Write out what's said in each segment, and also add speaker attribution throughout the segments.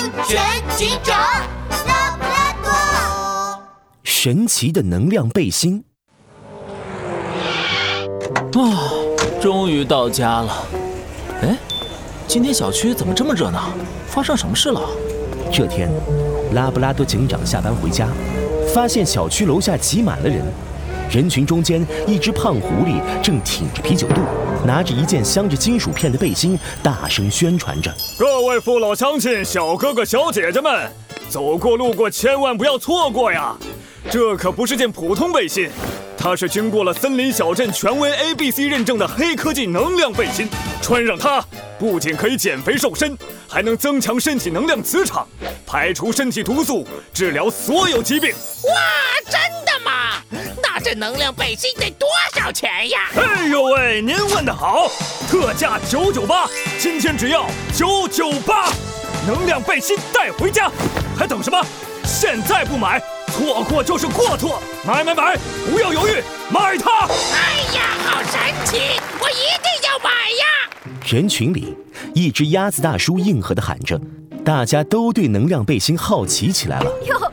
Speaker 1: 安全警长拉布拉多。
Speaker 2: 神奇的能量背心。
Speaker 3: 啊，终于到家了。哎，今天小区怎么这么热闹？发生什么事了？
Speaker 2: 这天，拉布拉多警长下班回家，发现小区楼下挤满了人。人群中间，一只胖狐狸正挺着啤酒肚，拿着一件镶着金属片的背心，大声宣传着：“
Speaker 4: 各位父老乡亲、小哥哥小姐姐们，走过路过千万不要错过呀！这可不是件普通背心，它是经过了森林小镇权威 A B C 认证的黑科技能量背心。穿上它，不仅可以减肥瘦身，还能增强身体能量磁场，排除身体毒素，治疗所有疾病。”
Speaker 5: 哇，真的吗？这能量背心得多少钱呀？
Speaker 4: 哎呦喂，您问的好，特价九九八，今天只要九九八，能量背心带回家，还等什么？现在不买，错过就是过错，买买买，不要犹豫，买它！
Speaker 5: 哎呀，好神奇，我一定要买呀！
Speaker 2: 人群里，一只鸭子大叔应和的喊着。大家都对能量背心好奇起来了。
Speaker 6: 哟，看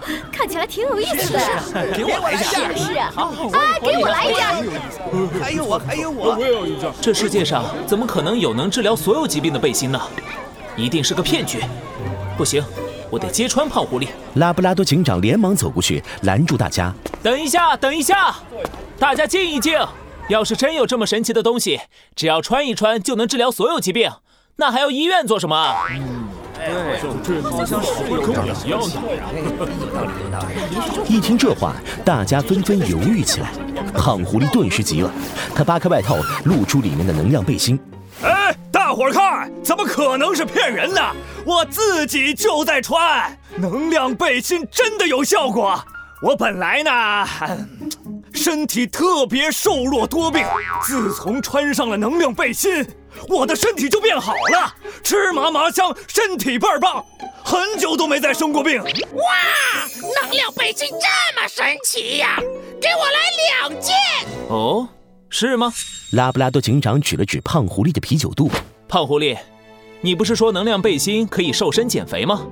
Speaker 6: 起来挺有意思的。
Speaker 7: 给我来一
Speaker 6: 件。是啊，啊，给我来一
Speaker 7: 件。还有我，还有我。
Speaker 8: 我也有一件。
Speaker 3: 这世界上怎么可能有能治疗所有疾病的背心呢？一定是个骗局。不行，我得揭穿胖狐狸。
Speaker 2: 拉布拉多警长连忙走过去拦住大家。
Speaker 3: 等一下，等一下，大家静一静。要是真有这么神奇的东西，只要穿一穿就能治疗所有疾病，那还要医院做什么？
Speaker 8: 对，这好像是跟我一样
Speaker 2: 的。一听这话，大家纷纷犹豫起来。胖狐狸顿时急了，他扒开外套，露出里面的能量背心。
Speaker 4: 哎，大伙儿看，怎么可能是骗人的？我自己就在穿，能量背心真的有效果。我本来呢，身体特别瘦弱多病，自从穿上了能量背心。我的身体就变好了，吃嘛嘛香，身体倍儿棒，很久都没再生过病。
Speaker 5: 哇，能量背心这么神奇呀！给我来两件。
Speaker 3: 哦，是吗？
Speaker 2: 拉布拉多警长指了指胖狐狸的啤酒肚。
Speaker 3: 胖狐狸，你不是说能量背心可以瘦身减肥吗？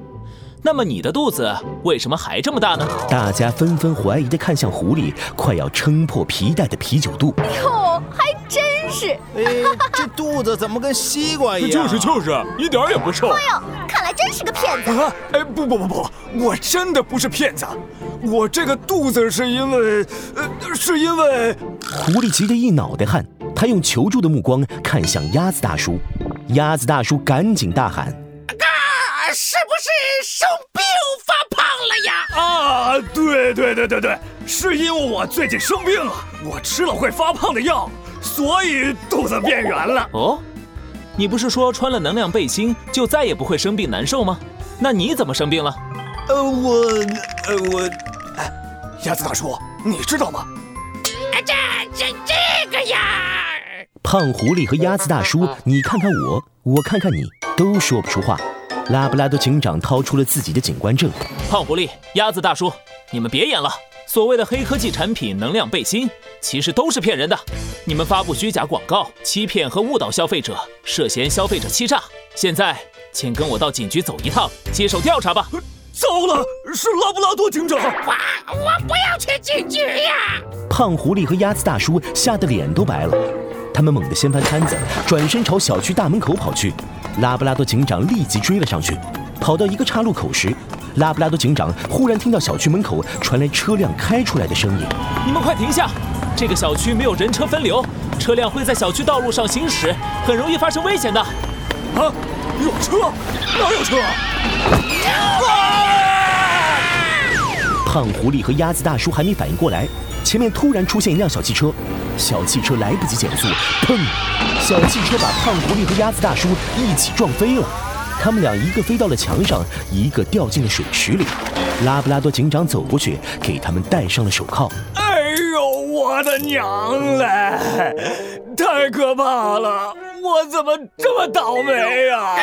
Speaker 3: 那么你的肚子为什么还这么大呢？
Speaker 2: 大家纷纷怀疑地看向狐狸快要撑破皮带的啤酒肚。
Speaker 6: 哟，还真是！
Speaker 7: 哎，这肚子怎么跟西瓜一样？
Speaker 8: 就是就是，一点也不瘦。
Speaker 6: 哎呦，看来真是个骗子。啊！
Speaker 4: 哎，不不不不，我真的不是骗子，我这个肚子是因为，呃，是因为……
Speaker 2: 狐狸急得一脑袋汗，他用求助的目光看向鸭子大叔。鸭子大叔赶紧大喊。
Speaker 5: 啊是生病发胖了呀？
Speaker 4: 啊，对对对对对，是因为我最近生病了，我吃了会发胖的药，所以肚子变圆了。哦，
Speaker 3: 你不是说穿了能量背心就再也不会生病难受吗？那你怎么生病了？
Speaker 4: 呃，我，呃，我，哎，鸭子大叔，你知道吗？
Speaker 5: 这这这个呀！
Speaker 2: 胖狐狸和鸭子大叔，你看看我，我看看你，都说不出话。拉布拉多警长掏出了自己的警官证。
Speaker 3: 胖狐狸、鸭子大叔，你们别演了！所谓的黑科技产品能量背心，其实都是骗人的。你们发布虚假广告，欺骗和误导消费者，涉嫌消费者欺诈。现在，请跟我到警局走一趟，接受调查吧。
Speaker 4: 糟了，是拉布拉多警长！
Speaker 5: 我我不要去警局呀！
Speaker 2: 胖狐狸和鸭子大叔吓得脸都白了，他们猛地掀翻摊子，转身朝小区大门口跑去。拉布拉多警长立即追了上去，跑到一个岔路口时，拉布拉多警长忽然听到小区门口传来车辆开出来的声音：“
Speaker 3: 你们快停下！这个小区没有人车分流，车辆会在小区道路上行驶，很容易发生危险的。”
Speaker 4: 啊，有车？哪有车？
Speaker 2: 啊胖狐狸和鸭子大叔还没反应过来，前面突然出现一辆小汽车，小汽车来不及减速，砰！小汽车把胖狐狸和鸭子大叔一起撞飞了，他们俩一个飞到了墙上，一个掉进了水池里。拉布拉多警长走过去，给他们戴上了手铐。
Speaker 4: 哎呦，我的娘嘞！太可怕了，我怎么这么倒霉呀？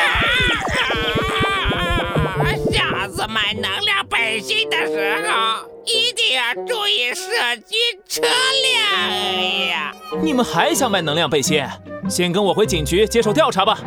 Speaker 5: 下次买能量背心的时候，一定要注意射击车辆呀！
Speaker 3: 你们还想卖能量背心？先跟我回警局接受调查吧。